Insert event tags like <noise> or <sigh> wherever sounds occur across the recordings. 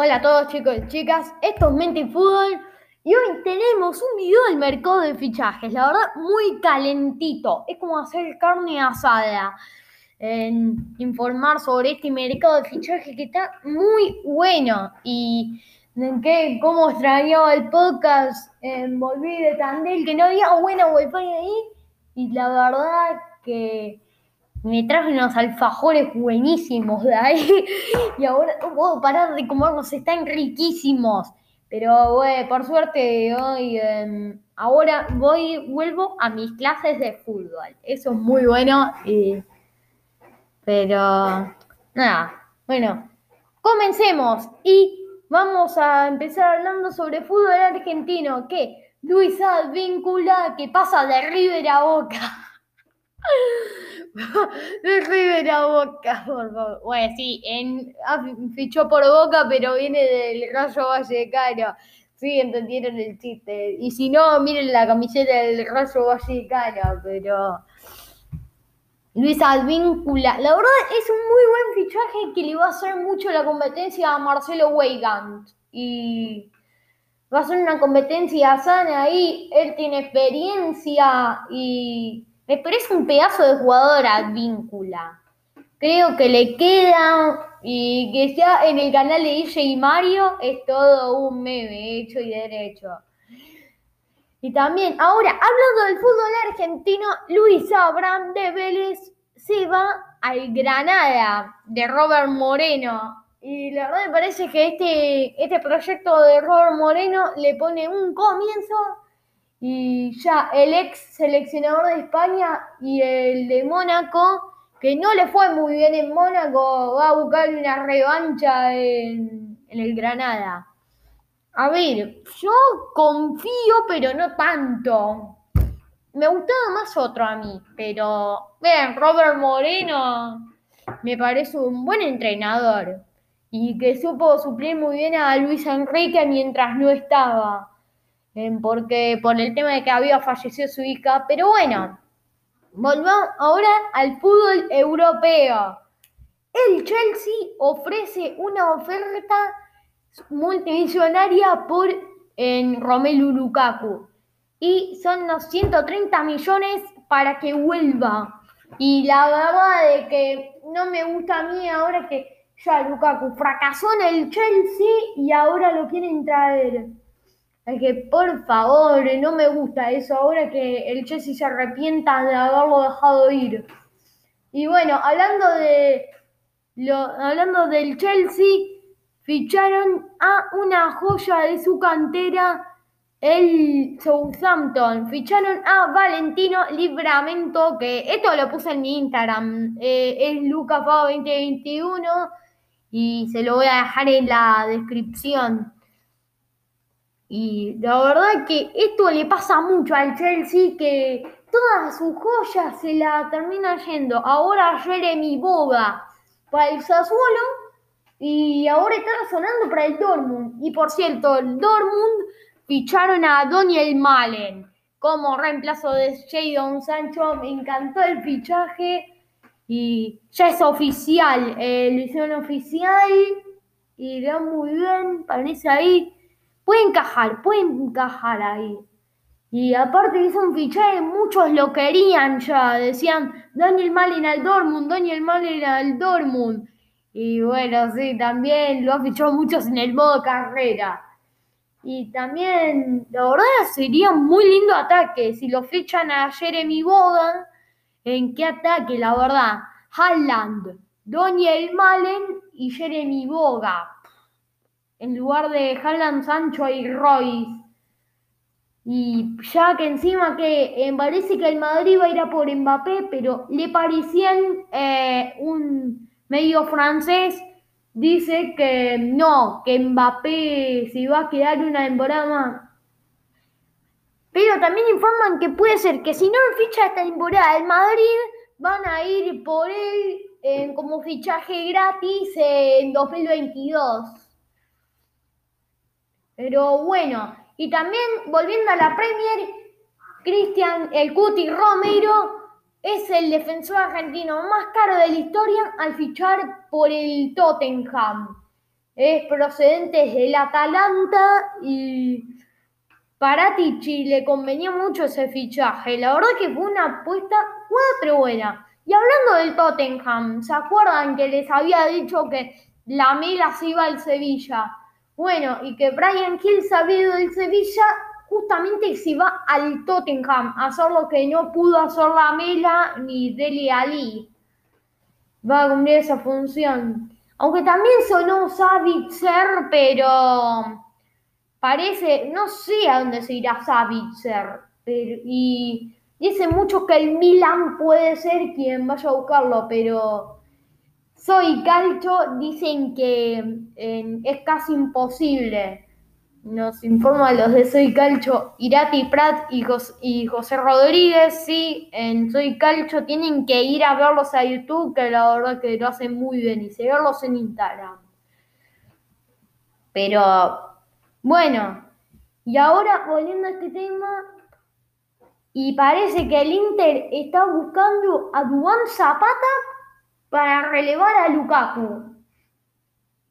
Hola a todos chicos y chicas, esto es Mente Fútbol y hoy tenemos un video del mercado de fichajes, la verdad muy calentito, es como hacer carne asada, informar sobre este mercado de fichajes que está muy bueno. Y en que cómo extrañaba el podcast, en volví de Tandel que no había buena wifi ahí. Y la verdad que me traje unos alfajores buenísimos de ahí <laughs> y ahora no puedo parar de comerlos, están riquísimos. Pero bueno, por suerte hoy, em, ahora voy, vuelvo a mis clases de fútbol. Eso es muy bueno. pero nada, bueno, comencemos y vamos a empezar hablando sobre fútbol argentino. Que Luis Advíncula que pasa de River a Boca. <laughs> <laughs> River a Boca, por favor. Bueno, sí, en, ah, fichó por Boca, pero viene del Rayo Vallecano. Sí, entendieron el chiste. Y si no, miren la camiseta del Rayo Vallecano, pero... Luis Advíncula, la verdad es un muy buen fichaje que le va a hacer mucho la competencia a Marcelo Weigand. Y va a ser una competencia sana ahí. Él tiene experiencia y me parece un pedazo de jugador Advíncula. Creo que le queda y que está en el canal de DJ y Mario es todo un meme hecho y derecho. Y también, ahora, hablando del fútbol argentino, Luis Abraham de Vélez se va al Granada de Robert Moreno. Y la verdad me parece que este, este proyecto de Robert Moreno le pone un comienzo y ya el ex seleccionador de España y el de Mónaco, que no le fue muy bien en Mónaco, va a buscar una revancha en, el Granada. A ver, yo confío, pero no tanto. Me gustaba más otro a mí, pero vean, Robert Moreno me parece un buen entrenador y que supo suplir muy bien a Luis Enrique mientras no estaba porque por el tema de que había fallecido su hija. Pero bueno, volvamos ahora al fútbol europeo. El Chelsea ofrece una oferta multimillonaria por en Romelu Lukaku y son unos 130 millones para que vuelva. Y la verdad de que no me gusta a mí ahora que ya Lukaku fracasó en el Chelsea y ahora lo quieren traer. Que por favor, no me gusta eso ahora que el Chelsea se arrepienta de haberlo dejado ir. Y bueno, hablando de lo, hablando del Chelsea, ficharon a una joya de su cantera, el Southampton. Ficharon a Valentino Libramento, que esto lo puse en mi Instagram, eh, es lucafao2021 y se lo voy a dejar en la descripción. Y la verdad que esto le pasa mucho al Chelsea, que todas sus joyas se la termina yendo. Ahora Jeremy Boga para el Sassuolo y ahora está sonando para el Dortmund. Y por cierto, el Dortmund ficharon a Daniel Malen como reemplazo de Jadon Sancho. Me encantó el fichaje y ya es oficial, eh, lo hicieron oficial y va muy bien, parece ahí puede encajar, puede encajar ahí. Y aparte hizo un fichaje, muchos lo querían ya, decían Daniel Malin al Dortmund, Daniel Malin al Dortmund. Y bueno, sí, también lo ha fichado muchos en el modo carrera. Y también, la verdad, sería un muy lindo ataque si lo fichan a Jeremy Bogan. ¿En qué ataque? La verdad, Haaland, Daniel Malen y Jeremy Boga en lugar de Haaland, Sancho y Royce. Y ya que encima que parece que el Madrid va a ir a por Mbappé, pero le parecían eh, un medio francés dice que no, que Mbappé se va a quedar una temporada más. Pero también informan que puede ser que si no ficha esta temporada el Madrid, van a ir por él como fichaje gratis en 2022. Pero bueno, y también volviendo a la Premier, Cristian El Cuti Romero es el defensor argentino más caro de la historia al fichar por el Tottenham. es procedente del Atalanta y para Tichi le convenía mucho ese fichaje. La verdad que fue una apuesta cuatro buena. Y hablando del Tottenham, ¿se acuerdan que les había dicho que la Mela se iba al Sevilla? Bueno, y que Brian Hill se había ido del Sevilla justamente se va al Tottenham a hacer lo que no pudo hacer la Mela ni Deli Ali. Va a cumplir esa función. Aunque también sonó Savitzer, pero parece, no sé a dónde se irá Savitzer. y dice mucho que el Milan puede ser quien vaya a buscarlo, pero soy calcho, dicen que es casi imposible. Nos informa los de Soy Calcho, Irati Prat y, José Rodríguez. Sí, en Soy Calcho tienen que ir a verlos a YouTube, que la verdad que lo hacen muy bien, y seguirlos en Instagram. Pero, bueno, y ahora volviendo a este tema, y parece que el Inter está buscando a Duan Zapata para relevar a Lukaku.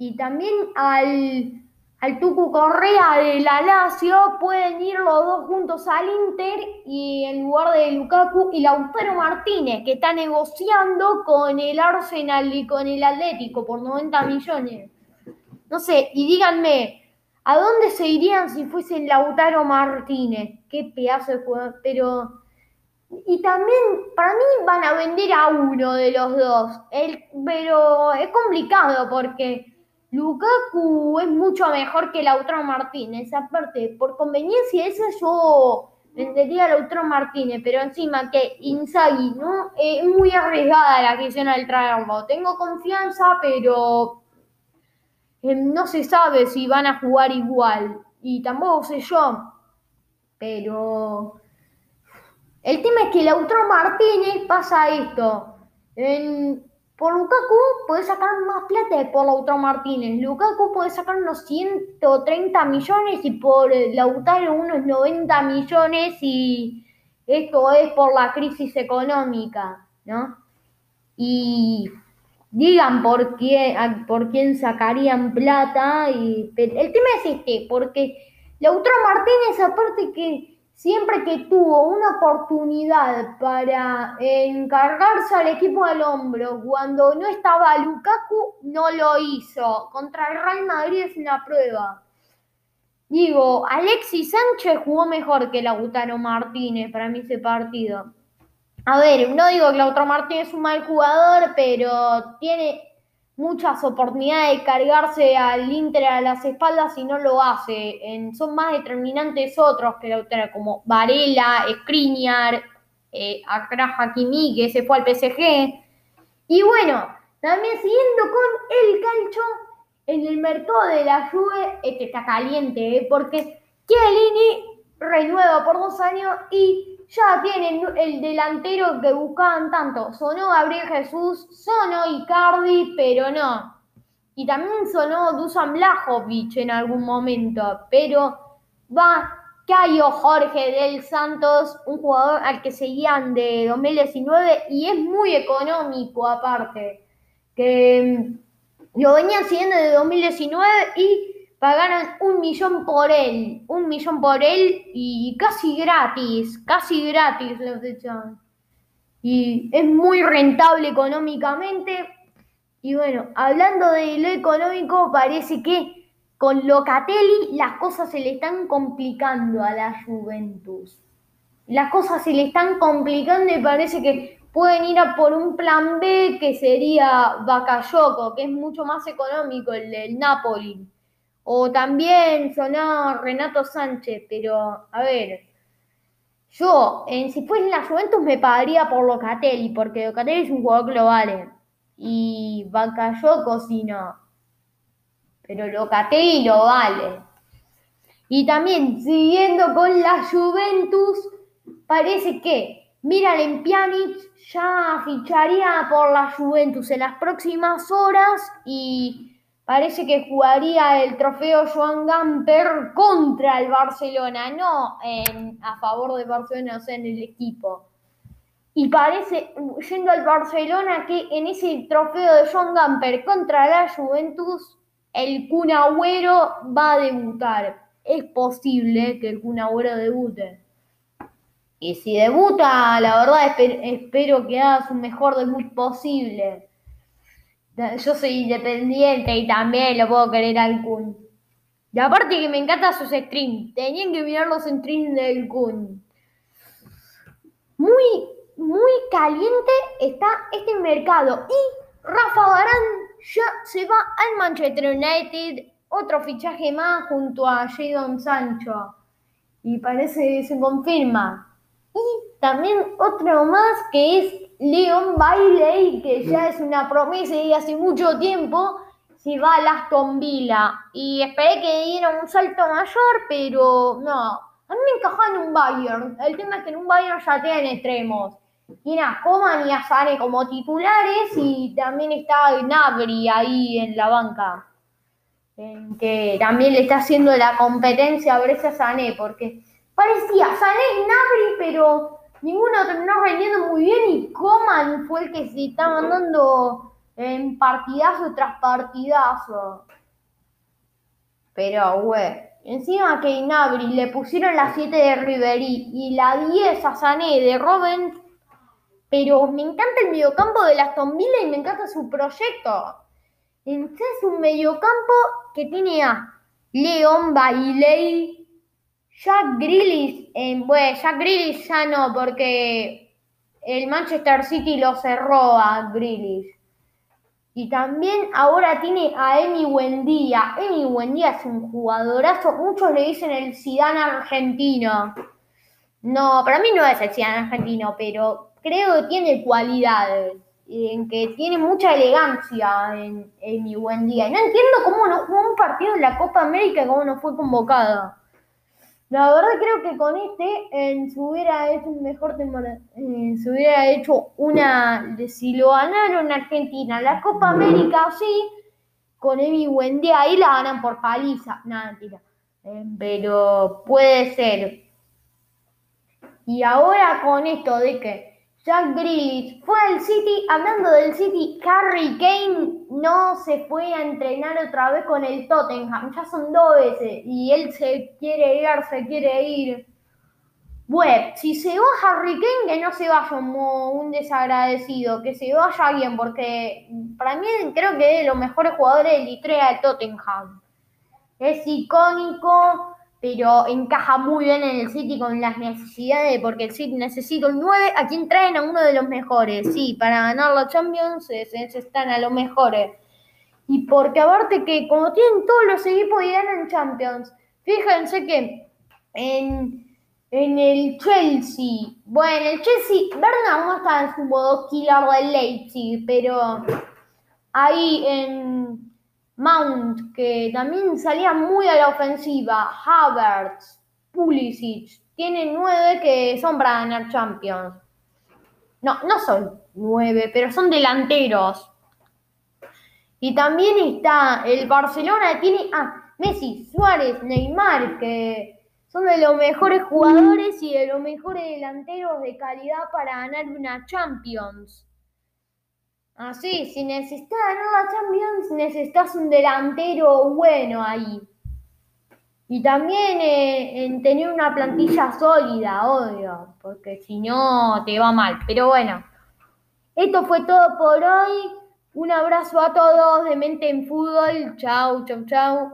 Y también al al Tucu Correa de la Lazio, pueden ir los dos juntos al Inter y en lugar de Lukaku y Lautaro Martínez, que está negociando con el Arsenal y con el Atlético por 90 millones. No sé, y díganme, ¿a dónde se irían si fuesen Lautaro Martínez? Qué pedazo de jugador, pero... Y también, para mí van a vender a uno de los dos, el, pero es complicado porque Lukaku es mucho mejor que Lautaro Martínez. Aparte, por conveniencia, esa yo vendería a Lautaro Martínez, pero encima que Inzaghi, ¿no? Es muy arriesgada la decisión al traerlo. Tengo confianza, pero eh, no se sabe si van a jugar igual. Y tampoco sé yo. Pero el tema es que Lautaro Martínez pasa esto. En, por Lukaku puede sacar más plata que por Lautaro Martínez. Lukaku puede sacar unos 130 millones y por Lautaro unos 90 millones y esto es por la crisis económica, ¿no? Y digan por quién, por quién sacarían plata. Y, el tema es este, porque Lautaro Martínez aparte que Siempre que tuvo una oportunidad para encargarse al equipo al hombro cuando no estaba Lukaku, no lo hizo. Contra el Real Madrid es una prueba. Digo, Alexis Sánchez jugó mejor que Lautaro Martínez para mí ese partido. A ver, no digo que Lautaro Martínez es un mal jugador, pero tiene muchas oportunidades de cargarse al Inter a las espaldas y no lo hace. son más determinantes otros que la como Varela, Skriniar, eh, Akra Hakimi, que se fue al PSG. Y bueno, también siguiendo con el calcho, en el mercado de la Juve, este está caliente, ¿eh? porque Chiellini renueva por dos años y ya tienen el delantero que buscaban tanto. Sonó Gabriel Jesús, sonó Icardi, pero no. Y también sonó Dusan Blajovic en algún momento, pero va Cayo Jorge del Santos, un jugador al que seguían de 2019 y es muy económico aparte, que mm, lo venían siguiendo de 2019 y pagaron un millón por él, un millón por él y casi gratis, casi gratis los echan. Y es muy rentable económicamente. Y bueno, hablando de lo económico, parece que con Locatelli las cosas se le están complicando a la Juventus. Las cosas se le están complicando y parece que pueden ir a por un plan B que sería Bakayoko, que es mucho más económico, el del Napoli. O también sonó Renato Sánchez, pero a ver, yo, en, si fuese la Juventus me pagaría por Locatelli, porque Locatelli es un jugador global. Y Bakayoko si no. Pero Locatelli lo vale. Y también, siguiendo con la Juventus, parece que Miralem Pjanic ya ficharía por la Juventus en las próximas horas y parece que jugaría el trofeo Joan Gamper contra el Barcelona, no a favor del Barcelona, o sea, en el equipo. Y parece, yendo al Barcelona, que en ese trofeo de Joan Gamper contra la Juventus, el Kun va a debutar. Es posible que el Kun Agüero debute. Y si debuta, la verdad espero que haga su mejor debut posible. Yo soy independiente y también lo puedo querer al Kun. Y aparte que me encantan sus streams. Tenían que mirar los streams del Kun. Muy, muy caliente está este mercado. Y Rafa Barán ya se va al Manchester United. Otro fichaje más junto a Jadon Sancho. Y parece que se confirma. Y también otro más que es Leon Bailey, que ya es una promesa de hace mucho tiempo, se va a Aston Villa. Y esperé que diera un salto mayor, pero no. A mí me encajaba en un Bayern. El tema es que en un Bayern ya tienen extremos. Tiene a Coman y a Sane como titulares y también está Nabri ahí en la banca. En que también le está haciendo la competencia a Brescia Sané, porque parecía Sané y Nabri, pero ninguno terminó rendiendo muy bien y Coman fue el que se está mandando en partidazo tras partidazo. Pero, güey, encima que Nabri le pusieron la 7 de Riverí y la 10 a Sané de Robin, pero me encanta el mediocampo de Aston Villa y me encanta su proyecto. Entonces es un mediocampo que tiene a Leon Bailey, Jack Grealish, bueno, Jack Grealish ya no, porque el Manchester City lo cerró a Grealish. Y también ahora tiene a Emi Buendía. Emi Buendía es un jugadorazo. Muchos le dicen el Zidane argentino. No, para mí no es el Zidane argentino, pero creo que tiene cualidades. En que tiene mucha elegancia en Emi Buendía. Y no entiendo cómo no jugó un partido en la Copa América y cómo no fue convocado. La verdad creo que con este se hubiera hecho un mejor temporada, eh, se hubiera hecho una, si lo ganaron Argentina, la Copa América sí, con Emi Buendía ahí la ganan por paliza, nada, tira, eh, pero puede ser. Y ahora con esto de que Jack Grealish fue al City, hablando del City, Harry Kane no se fue a entrenar otra vez con el Tottenham, ya son dos veces, y él se quiere ir, se quiere ir. Bueno, si se va Harry Kane, que no se vaya como un desagradecido, que se vaya bien, porque para mí creo que es de los mejores jugadores de la historia de Tottenham. Es icónico, pero encaja muy bien en el City con las necesidades, porque el City necesita un 9, a quien traen a uno de los mejores, sí, para ganar la Champions necesitan a los mejores. Y porque aparte que como tienen todos los equipos y ganan Champions, fíjense que en, el Chelsea, bueno, el Chelsea, Bernard no está en su modo killer del Leipzig, pero ahí en Mount, que también salía muy a la ofensiva, Havertz, Pulisic, tienen nueve que son para ganar Champions. No, no son nueve, pero son delanteros. Y también está el Barcelona, tiene a Messi, Suárez, Neymar, que son de los mejores jugadores y de los mejores delanteros de calidad para ganar una Champions. Así, si necesitas ganar la Champions, necesitas un delantero bueno ahí. Y también eh, en tener una plantilla sólida, obvio, porque si no te va mal. Pero bueno, esto fue todo por hoy. Un abrazo a todos de Mente en Fútbol. Chau, chau, chau.